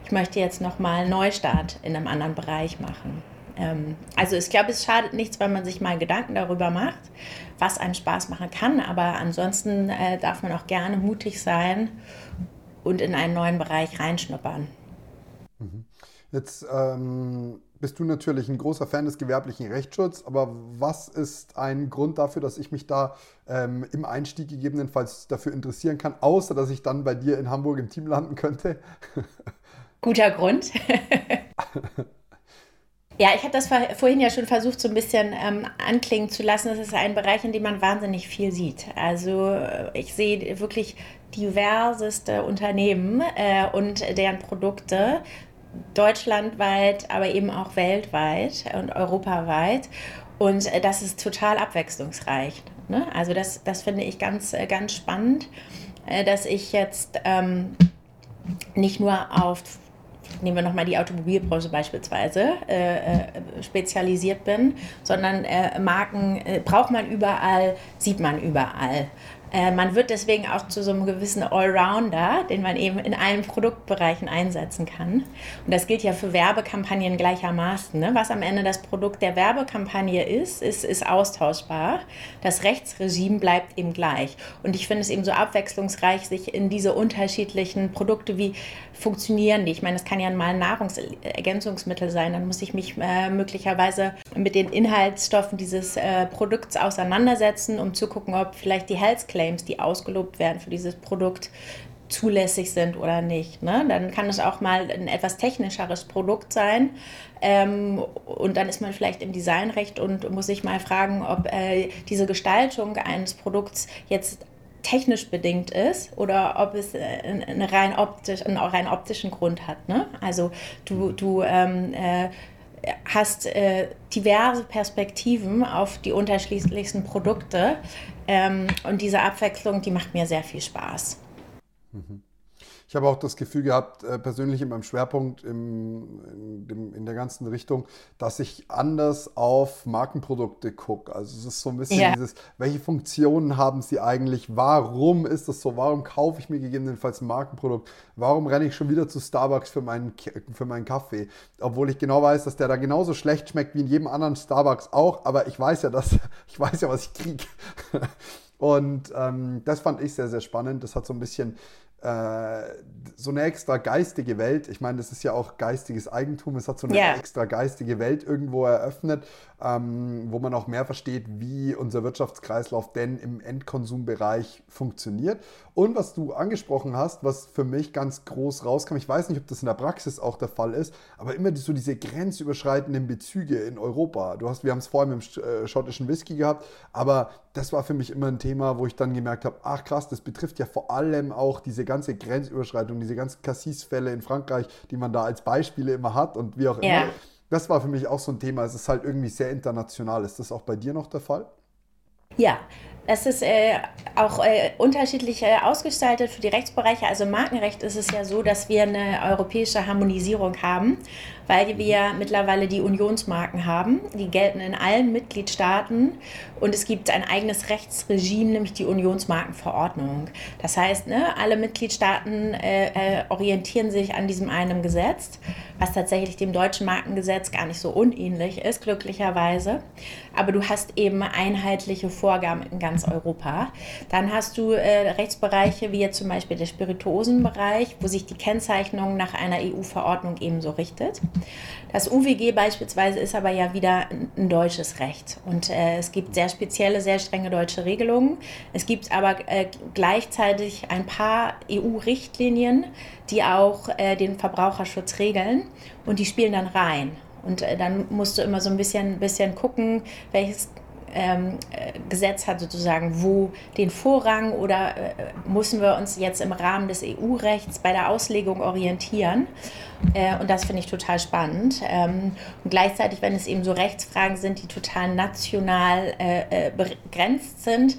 Ich möchte jetzt nochmal einen Neustart in einem anderen Bereich machen. Ähm, also ich glaube, es schadet nichts, wenn man sich mal Gedanken darüber macht, was einem Spaß machen kann. Aber ansonsten äh, darf man auch gerne mutig sein und in einen neuen Bereich reinschnuppern. Mhm. Jetzt ähm, bist du natürlich ein großer Fan des gewerblichen Rechtsschutzes, aber was ist ein Grund dafür, dass ich mich da ähm, im Einstieg gegebenenfalls dafür interessieren kann, außer dass ich dann bei dir in Hamburg im Team landen könnte? Guter Grund. Ja, ich habe das vorhin ja schon versucht, so ein bisschen ähm, anklingen zu lassen. Das ist ein Bereich, in dem man wahnsinnig viel sieht. Also äh, ich sehe wirklich diverseste Unternehmen äh, und deren Produkte, deutschlandweit, aber eben auch weltweit und europaweit. Und äh, das ist total abwechslungsreich. Ne? Also das, das finde ich ganz, äh, ganz spannend, äh, dass ich jetzt ähm, nicht nur auf nehmen wir nochmal die Automobilbranche beispielsweise, äh, äh, spezialisiert bin, sondern Marken braucht man überall, sieht man überall. Äh, man wird deswegen auch zu so einem gewissen Allrounder, den man eben in allen Produktbereichen einsetzen kann. Und das gilt ja für Werbekampagnen gleichermaßen. Ne? Was am Ende das Produkt der Werbekampagne ist, ist, ist austauschbar. Das Rechtsregime bleibt eben gleich. Und ich finde es eben so abwechslungsreich, sich in diese unterschiedlichen Produkte, wie funktionieren die? Ich meine, es kann ja mal ein Nahrungsergänzungsmittel sein, dann muss ich mich äh, möglicherweise mit den Inhaltsstoffen dieses äh, Produkts auseinandersetzen, um zu gucken, ob vielleicht die Health Claims, die ausgelobt werden für dieses Produkt, zulässig sind oder nicht. Ne? Dann kann es auch mal ein etwas technischeres Produkt sein. Ähm, und dann ist man vielleicht im Designrecht und muss sich mal fragen, ob äh, diese Gestaltung eines Produkts jetzt technisch bedingt ist oder ob es äh, einen rein, optisch, einen rein optischen Grund hat. Ne? Also du, du ähm, äh, hast äh, diverse Perspektiven auf die unterschiedlichsten Produkte ähm, und diese Abwechslung, die macht mir sehr viel Spaß. Mhm. Ich habe auch das Gefühl gehabt, äh, persönlich in meinem Schwerpunkt im, in, dem, in, der ganzen Richtung, dass ich anders auf Markenprodukte gucke. Also es ist so ein bisschen ja. dieses, welche Funktionen haben sie eigentlich? Warum ist das so? Warum kaufe ich mir gegebenenfalls ein Markenprodukt? Warum renne ich schon wieder zu Starbucks für meinen, für meinen Kaffee? Obwohl ich genau weiß, dass der da genauso schlecht schmeckt wie in jedem anderen Starbucks auch, aber ich weiß ja, dass, ich weiß ja, was ich kriege. Und ähm, das fand ich sehr, sehr spannend. Das hat so ein bisschen so eine extra geistige Welt. Ich meine, das ist ja auch geistiges Eigentum. Es hat so eine yeah. extra geistige Welt irgendwo eröffnet, ähm, wo man auch mehr versteht, wie unser Wirtschaftskreislauf denn im Endkonsumbereich funktioniert. Und was du angesprochen hast, was für mich ganz groß rauskam, ich weiß nicht, ob das in der Praxis auch der Fall ist, aber immer so diese grenzüberschreitenden Bezüge in Europa. Du hast, wir haben es vorhin mit dem äh, schottischen Whisky gehabt, aber das war für mich immer ein Thema, wo ich dann gemerkt habe, ach krass, das betrifft ja vor allem auch diese ganze Grenzüberschreitung, diese ganzen Cassis-Fälle in Frankreich, die man da als Beispiele immer hat und wie auch immer. Das war für mich auch so ein Thema. Es ist halt irgendwie sehr international. Ist das auch bei dir noch der Fall? Ja, es ist äh, auch äh, unterschiedlich äh, ausgestaltet für die Rechtsbereiche. Also im Markenrecht ist es ja so, dass wir eine europäische Harmonisierung haben, weil wir mittlerweile die Unionsmarken haben. Die gelten in allen Mitgliedstaaten und es gibt ein eigenes Rechtsregime, nämlich die Unionsmarkenverordnung. Das heißt, ne, alle Mitgliedstaaten äh, äh, orientieren sich an diesem einen Gesetz. Was tatsächlich dem deutschen Markengesetz gar nicht so unähnlich ist, glücklicherweise. Aber du hast eben einheitliche Vorgaben in ganz Europa. Dann hast du äh, Rechtsbereiche wie jetzt zum Beispiel der Spirituosenbereich, wo sich die Kennzeichnung nach einer EU-Verordnung ebenso richtet. Das UWG beispielsweise ist aber ja wieder ein, deutsches Recht und äh, es gibt sehr spezielle, sehr strenge deutsche Regelungen. Es gibt aber äh, gleichzeitig ein paar EU-Richtlinien, die auch äh, den Verbraucherschutz regeln und die spielen dann rein. Und äh, dann musst du immer so ein bisschen, bisschen gucken, welches ähm, äh, Gesetz hat sozusagen wo den Vorrang oder äh, müssen wir uns jetzt im Rahmen des EU-Rechts bei der Auslegung orientieren. Äh, und das finde ich total spannend. Ähm, und gleichzeitig, wenn es eben so Rechtsfragen sind, die total national äh, äh, begrenzt sind,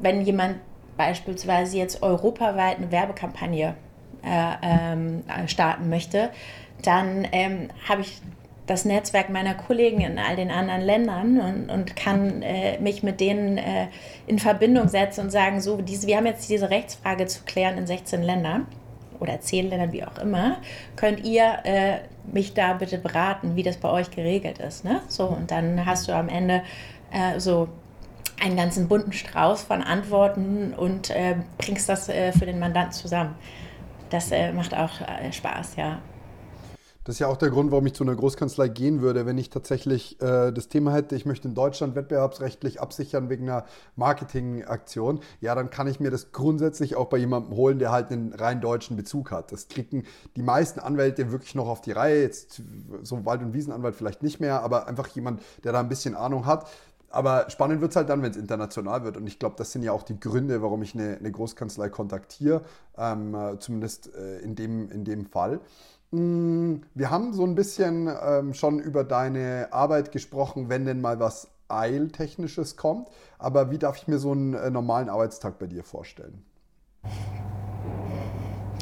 wenn jemand beispielsweise jetzt europaweit eine Werbekampagne ähm, starten möchte, dann ähm, habe ich das Netzwerk meiner Kollegen in all den anderen Ländern und, und kann äh, mich mit denen äh, in Verbindung setzen und sagen, so, diese, wir haben jetzt diese Rechtsfrage zu klären in 16 Ländern oder 10 Ländern, wie auch immer. Könnt ihr äh, mich da bitte beraten, wie das bei euch geregelt ist? Ne? So, und dann hast du am Ende äh, so einen ganzen bunten Strauß von Antworten und äh, bringst das äh, für den Mandanten zusammen. Das macht auch Spaß, ja. Das ist ja auch der Grund, warum ich zu einer Großkanzlei gehen würde, wenn ich tatsächlich äh, das Thema hätte, ich möchte in Deutschland wettbewerbsrechtlich absichern wegen einer Marketingaktion. Ja, dann kann ich mir das grundsätzlich auch bei jemandem holen, der halt einen rein deutschen Bezug hat. Das kriegen die meisten Anwälte wirklich noch auf die Reihe. Jetzt so Wald- und Wiesenanwalt vielleicht nicht mehr, aber einfach jemand, der da ein bisschen Ahnung hat. Aber spannend wird es halt dann, wenn es international wird. Und ich glaube, das sind ja auch die Gründe, warum ich eine, eine Großkanzlei kontaktiere, ähm, äh, zumindest äh, in, dem, in dem Fall. Mm, wir haben so ein bisschen ähm, schon über deine Arbeit gesprochen, wenn denn mal was Eiltechnisches kommt. Aber wie darf ich mir so einen äh, normalen Arbeitstag bei dir vorstellen?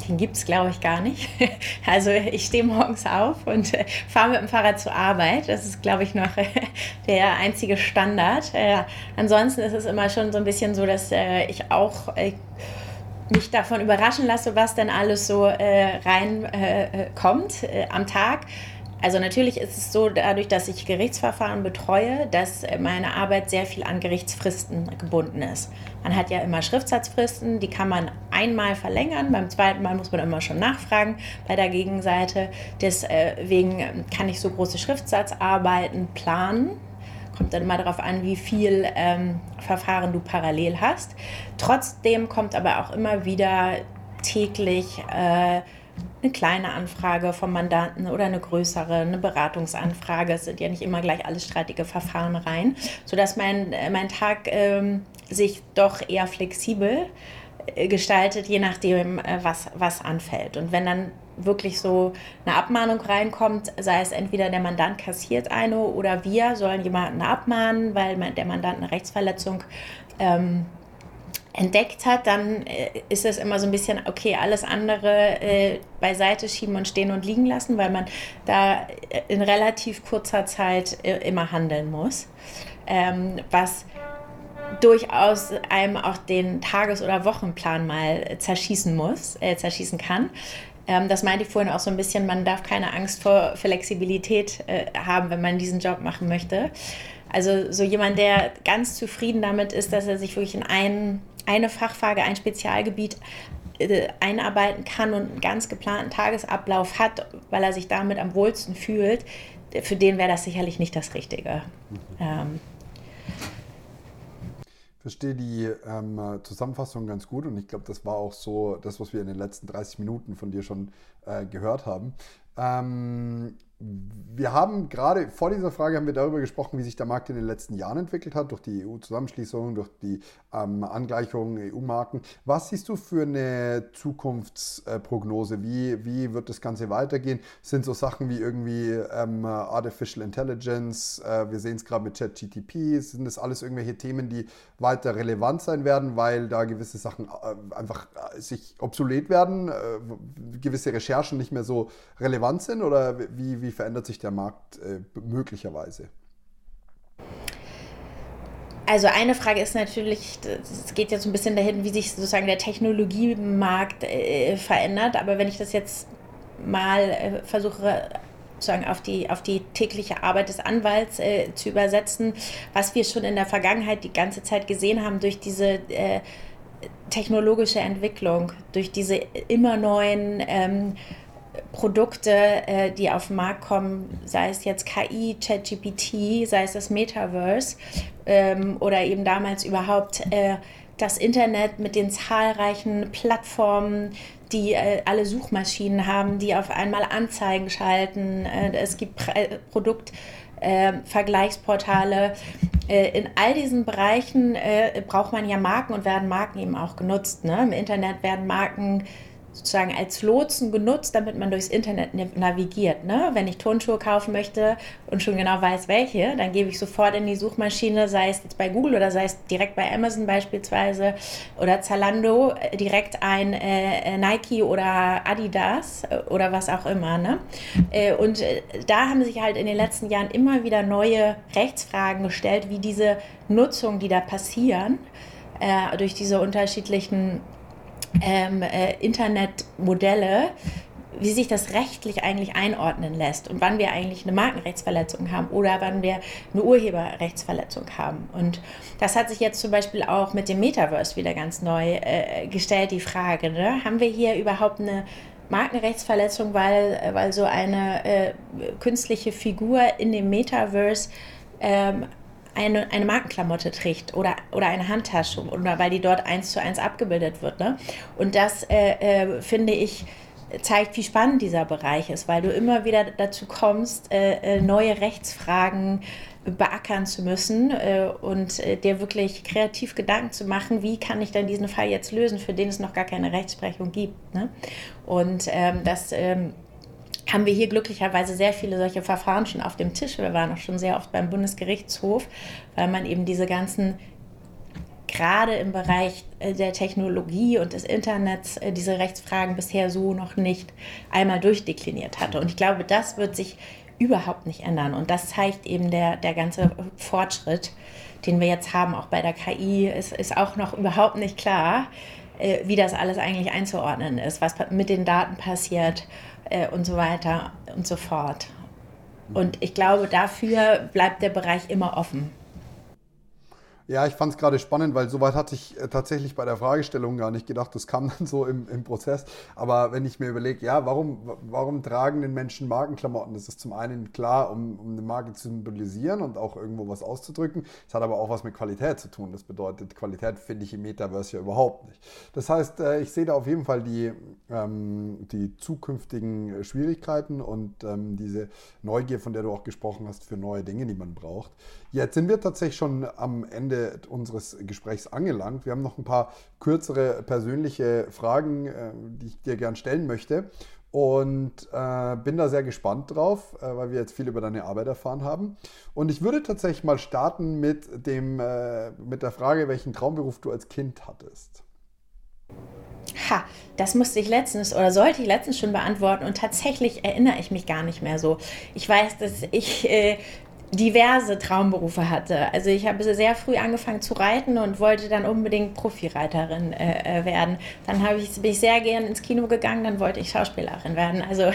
Den gibt es, glaube ich, gar nicht. Also ich stehe morgens auf und äh, fahre mit dem Fahrrad zur Arbeit. Das ist, glaube ich, noch äh, der einzige Standard. Äh, ansonsten ist es immer schon so ein bisschen so, dass äh, ich auch mich davon überraschen lasse, was denn alles so äh, reinkommt äh, äh, am Tag. Also natürlich ist es so, dadurch, dass ich Gerichtsverfahren betreue, dass meine Arbeit sehr viel an Gerichtsfristen gebunden ist. Man hat ja immer Schriftsatzfristen, die kann man einmal verlängern, beim zweiten Mal muss man immer schon nachfragen bei der Gegenseite. Deswegen kann ich so große Schriftsatzarbeiten planen Kommt dann immer darauf an, wie viel ähm, Verfahren du parallel hast. Trotzdem kommt aber auch immer wieder täglich äh, eine kleine Anfrage vom Mandanten oder eine größere, eine Beratungsanfrage. Es sind ja nicht immer gleich alles streitige Verfahren rein, sodass mein, äh, mein Tag äh, sich doch eher flexibel äh, gestaltet, je nachdem, äh, was, was anfällt. Und wenn dann wirklich so eine Abmahnung reinkommt, sei es entweder der Mandant kassiert eine oder wir sollen jemanden abmahnen, weil der Mandant eine Rechtsverletzung ähm, entdeckt hat, dann äh, ist es immer so ein bisschen, okay, alles andere äh, beiseite schieben und stehen und liegen lassen, weil man da in relativ kurzer Zeit äh, immer handeln muss. Ähm, was durchaus einem auch den Tages- oder Wochenplan mal zerschießen muss, äh, zerschießen kann. Ähm, das meinte ich vorhin auch so ein bisschen, man darf keine Angst vor Flexibilität äh, haben, wenn man diesen Job machen möchte. Also so jemand, der ganz zufrieden damit ist, dass er sich wirklich in ein, eine Fachfrage, ein Spezialgebiet äh, einarbeiten kann und einen ganz geplanten Tagesablauf hat, weil er sich damit am wohlsten fühlt, für den wäre das sicherlich nicht das Richtige. Ähm, verstehe die ähm, Zusammenfassung ganz gut und ich glaube, das war auch so das, was wir in den letzten 30 Minuten von dir schon äh, gehört haben. Ähm, wir haben gerade vor dieser Frage haben wir darüber gesprochen, wie sich der Markt in den letzten Jahren entwickelt hat, durch die EU-Zusammenschließung, durch die ähm, Angleichung EU-Marken. Was siehst du für eine Zukunftsprognose? Wie, wie wird das Ganze weitergehen? Sind so Sachen wie irgendwie ähm, Artificial Intelligence, äh, wir sehen es gerade mit ChatGTP, sind das alles irgendwelche Themen, die weiter relevant sein werden, weil da gewisse Sachen äh, einfach äh, sich obsolet werden, äh, gewisse Recherchen nicht mehr so relevant sind? Oder wie, wie verändert sich der Markt äh, möglicherweise? Also eine Frage ist natürlich, es geht jetzt ein bisschen dahin, wie sich sozusagen der Technologiemarkt äh, verändert. Aber wenn ich das jetzt mal äh, versuche sozusagen auf die, auf die tägliche Arbeit des Anwalts äh, zu übersetzen, was wir schon in der Vergangenheit die ganze Zeit gesehen haben durch diese äh, technologische Entwicklung, durch diese immer neuen ähm, Produkte, äh, die auf den Markt kommen, sei es jetzt KI, ChatGPT, sei es das Metaverse ähm, oder eben damals überhaupt äh, das Internet mit den zahlreichen Plattformen, die äh, alle Suchmaschinen haben, die auf einmal Anzeigen schalten. Äh, es gibt Pre Produktvergleichsportale. Äh, in all diesen Bereichen äh, braucht man ja Marken und werden Marken eben auch genutzt. Ne? Im Internet werden Marken sozusagen als Lotsen genutzt, damit man durchs Internet navigiert. Ne? Wenn ich Turnschuhe kaufen möchte und schon genau weiß, welche, dann gebe ich sofort in die Suchmaschine, sei es jetzt bei Google oder sei es direkt bei Amazon beispielsweise oder Zalando, äh, direkt ein äh, äh, Nike oder Adidas äh, oder was auch immer. Ne? Und da haben sich halt in den letzten Jahren immer wieder neue Rechtsfragen gestellt, wie diese Nutzung, die da passieren, äh, durch diese unterschiedlichen ähm, äh, Internetmodelle, wie sich das rechtlich eigentlich einordnen lässt und wann wir eigentlich eine Markenrechtsverletzung haben oder wann wir eine Urheberrechtsverletzung haben. Und das hat sich jetzt zum Beispiel auch mit dem Metaverse wieder ganz neu äh, gestellt, die Frage, ne? haben wir hier überhaupt eine Markenrechtsverletzung, weil, weil so eine äh, künstliche Figur in dem Metaverse ähm, eine, eine Markenklamotte trägt oder, oder eine Handtasche oder weil die dort eins zu eins abgebildet wird. Ne? Und das äh, äh, finde ich zeigt, wie spannend dieser Bereich ist, weil du immer wieder dazu kommst, äh, äh neue Rechtsfragen beackern zu müssen äh, und äh, dir wirklich kreativ Gedanken zu machen, wie kann ich denn diesen Fall jetzt lösen, für den es noch gar keine Rechtsprechung gibt. Ne? Und ähm, das ähm, haben wir hier glücklicherweise sehr viele solche Verfahren schon auf dem Tisch. Wir waren auch schon sehr oft beim Bundesgerichtshof, weil man eben diese ganzen gerade im Bereich äh, der Technologie und des Internets äh, diese Rechtsfragen bisher so noch nicht einmal durchdekliniert hatte. Und ich glaube, das wird sich überhaupt nicht ändern. Und das zeigt eben der, der ganze Fortschritt, den wir jetzt haben, auch bei der KI, ist, ist auch noch überhaupt nicht klar, äh, wie das alles eigentlich einzuordnen ist, was mit den Daten passiert äh, und so weiter und so fort. Und ich glaube, dafür bleibt der Bereich immer offen. Ja, ich fand es gerade spannend, weil soweit hatte ich äh, tatsächlich bei der Fragestellung gar nicht gedacht. Das kam dann so im, im Prozess. Aber wenn ich mir überlege, ja, warum, warum tragen den Menschen Markenklamotten? Das ist zum einen klar, um, um eine Marke zu symbolisieren und auch irgendwo was auszudrücken. Es hat aber auch was mit Qualität zu tun. Das bedeutet, Qualität finde ich im Metaverse ja überhaupt nicht. Das heißt, äh, ich sehe da auf jeden Fall die, ähm, die zukünftigen Schwierigkeiten und ähm, diese Neugier, von der du auch gesprochen hast, für neue Dinge, die man braucht. Jetzt sind wir tatsächlich schon am Ende unseres Gesprächs angelangt. Wir haben noch ein paar kürzere persönliche Fragen, äh, die ich dir gern stellen möchte. Und äh, bin da sehr gespannt drauf, äh, weil wir jetzt viel über deine Arbeit erfahren haben. Und ich würde tatsächlich mal starten mit, dem, äh, mit der Frage, welchen Traumberuf du als Kind hattest. Ha, das musste ich letztens oder sollte ich letztens schon beantworten und tatsächlich erinnere ich mich gar nicht mehr so. Ich weiß, dass ich äh, diverse Traumberufe hatte. Also ich habe sehr früh angefangen zu reiten und wollte dann unbedingt Profireiterin äh, äh werden. Dann ich, bin ich sehr gern ins Kino gegangen, dann wollte ich Schauspielerin werden. Also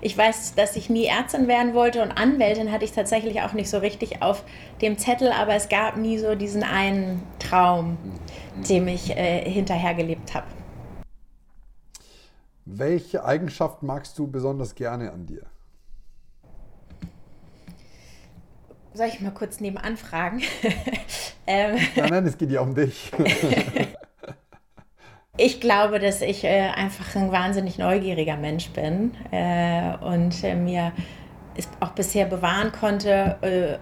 ich weiß, dass ich nie Ärztin werden wollte und Anwältin hatte ich tatsächlich auch nicht so richtig auf dem Zettel, aber es gab nie so diesen einen Traum, dem ich äh, hinterher gelebt habe. Welche Eigenschaft magst du besonders gerne an dir? Soll ich mal kurz nebenan fragen? ähm, nein, nein, es geht ja um dich. ich glaube, dass ich äh, einfach ein wahnsinnig neugieriger Mensch bin äh, und äh, mir es auch bisher bewahren konnte, äh,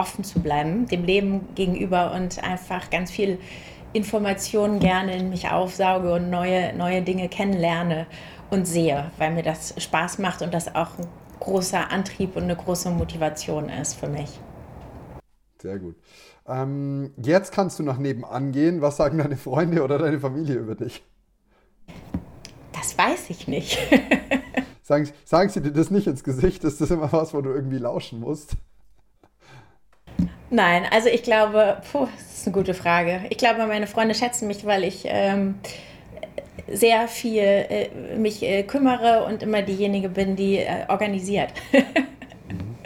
offen zu bleiben, dem Leben gegenüber und einfach ganz viel Informationen gerne in mich aufsauge und neue, neue Dinge kennenlerne und sehe, weil mir das Spaß macht und das auch ein großer Antrieb und eine große Motivation ist für mich. Sehr gut. Ähm, jetzt kannst du nach nebenan gehen. Was sagen deine Freunde oder deine Familie über dich? Das weiß ich nicht. sagen, sagen sie dir das nicht ins Gesicht? Ist das immer was, wo du irgendwie lauschen musst? Nein, also ich glaube, puh, das ist eine gute Frage. Ich glaube, meine Freunde schätzen mich, weil ich ähm, sehr viel äh, mich äh, kümmere und immer diejenige bin, die äh, organisiert. mhm.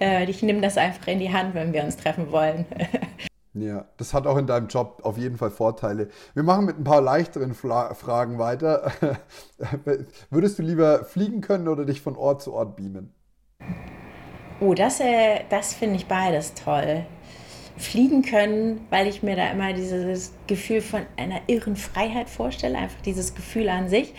Äh, ich nehme das einfach in die Hand, wenn wir uns treffen wollen. Ja, das hat auch in deinem Job auf jeden Fall Vorteile. Wir machen mit ein paar leichteren Fla Fragen weiter. Würdest du lieber fliegen können oder dich von Ort zu Ort beamen? Oh, das, äh, das finde ich beides toll. Fliegen können, weil ich mir da immer dieses Gefühl von einer irren Freiheit vorstelle, einfach dieses Gefühl an sich.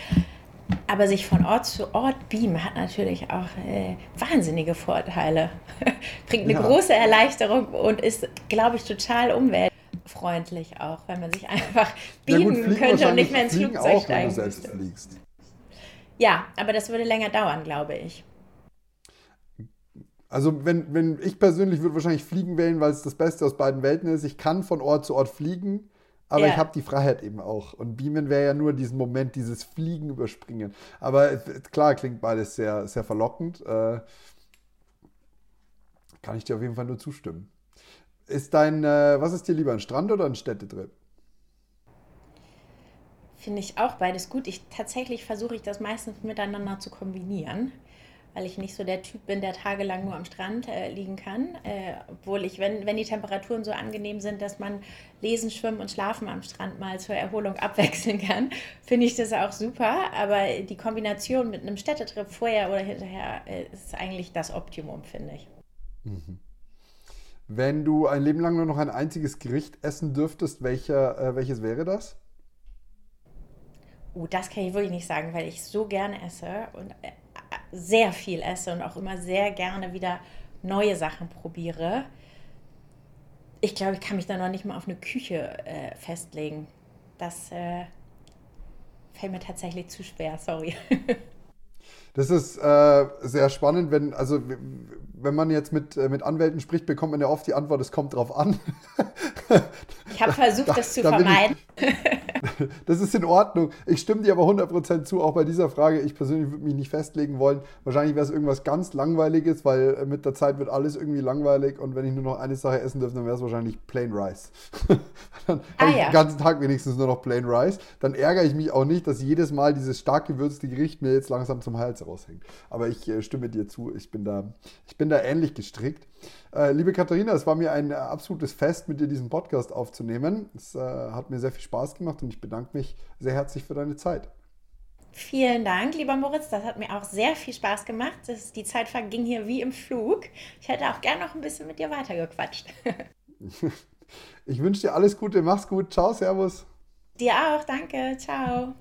Aber sich von Ort zu Ort beamen hat natürlich auch äh, wahnsinnige Vorteile. Bringt eine ja. große Erleichterung und ist, glaube ich, total umweltfreundlich auch, wenn man sich einfach beamen ja, könnte und nicht mehr ins Flugzeug auch, steigen fliegst. Ja, aber das würde länger dauern, glaube ich. Also wenn, wenn ich persönlich würde wahrscheinlich fliegen wählen, weil es das Beste aus beiden Welten ist. Ich kann von Ort zu Ort fliegen aber ja. ich habe die Freiheit eben auch. Und Beamen wäre ja nur diesen Moment, dieses Fliegen überspringen. Aber klar, klingt beides sehr, sehr verlockend. Äh, kann ich dir auf jeden Fall nur zustimmen. Ist dein, äh, was ist dir lieber, ein Strand oder ein Städtetrip? Finde ich auch beides gut. Ich tatsächlich versuche ich das meistens miteinander zu kombinieren weil ich nicht so der Typ bin, der tagelang nur am Strand äh, liegen kann. Äh, obwohl ich, wenn, wenn die Temperaturen so angenehm sind, dass man lesen, schwimmen und schlafen am Strand mal zur Erholung abwechseln kann, finde ich das auch super. Aber die Kombination mit einem Städtetrip vorher oder hinterher äh, ist eigentlich das Optimum, finde ich. Mhm. Wenn du ein Leben lang nur noch ein einziges Gericht essen dürftest, welcher, äh, welches wäre das? Oh, das kann ich wirklich nicht sagen, weil ich so gerne esse und äh, sehr viel esse und auch immer sehr gerne wieder neue Sachen probiere. Ich glaube, ich kann mich da noch nicht mal auf eine Küche äh, festlegen. Das äh, fällt mir tatsächlich zu schwer, sorry. Das ist äh, sehr spannend, wenn, also wenn man jetzt mit, äh, mit Anwälten spricht, bekommt man ja oft die Antwort, es kommt drauf an. Ich habe versucht, da, das zu da vermeiden. Ich, das ist in Ordnung. Ich stimme dir aber 100% zu, auch bei dieser Frage. Ich persönlich würde mich nicht festlegen wollen. Wahrscheinlich wäre es irgendwas ganz Langweiliges, weil äh, mit der Zeit wird alles irgendwie langweilig und wenn ich nur noch eine Sache essen dürfte, dann wäre es wahrscheinlich Plain Rice. dann ah, habe ich ja. den ganzen Tag wenigstens nur noch Plain Rice. Dann ärgere ich mich auch nicht, dass jedes Mal dieses stark gewürzte Gericht mir jetzt langsam zum Hals raushängt. Aber ich äh, stimme dir zu, ich bin da, ich bin da ähnlich gestrickt. Äh, liebe Katharina, es war mir ein absolutes Fest, mit dir diesen Podcast aufzunehmen. Es äh, hat mir sehr viel Spaß gemacht und ich bedanke mich sehr herzlich für deine Zeit. Vielen Dank, lieber Moritz. Das hat mir auch sehr viel Spaß gemacht. Das, die Zeit verging hier wie im Flug. Ich hätte auch gern noch ein bisschen mit dir weitergequatscht. ich wünsche dir alles Gute. Mach's gut. Ciao, Servus. Dir auch. Danke. Ciao.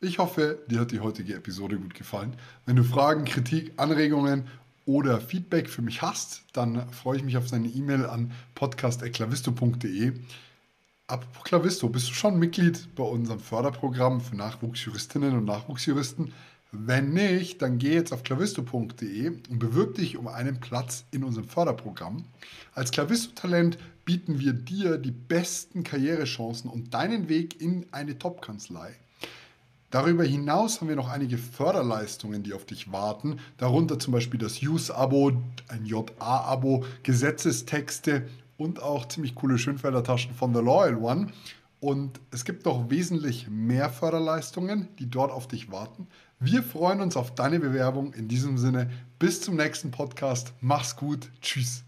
Ich hoffe, dir hat die heutige Episode gut gefallen. Wenn du Fragen, Kritik, Anregungen oder Feedback für mich hast, dann freue ich mich auf deine E-Mail an podcast.klavisto.de. Apropos Klavisto, bist du schon Mitglied bei unserem Förderprogramm für Nachwuchsjuristinnen und Nachwuchsjuristen? Wenn nicht, dann geh jetzt auf klavisto.de und bewirb dich um einen Platz in unserem Förderprogramm. Als Klavisto-Talent bieten wir dir die besten Karrierechancen und deinen Weg in eine Top-Kanzlei. Darüber hinaus haben wir noch einige Förderleistungen, die auf dich warten, darunter zum Beispiel das Use-Abo, ein JA-Abo, Gesetzestexte und auch ziemlich coole Schönfelder Taschen von The Loyal One. Und es gibt noch wesentlich mehr Förderleistungen, die dort auf dich warten. Wir freuen uns auf deine Bewerbung. In diesem Sinne, bis zum nächsten Podcast. Mach's gut. Tschüss.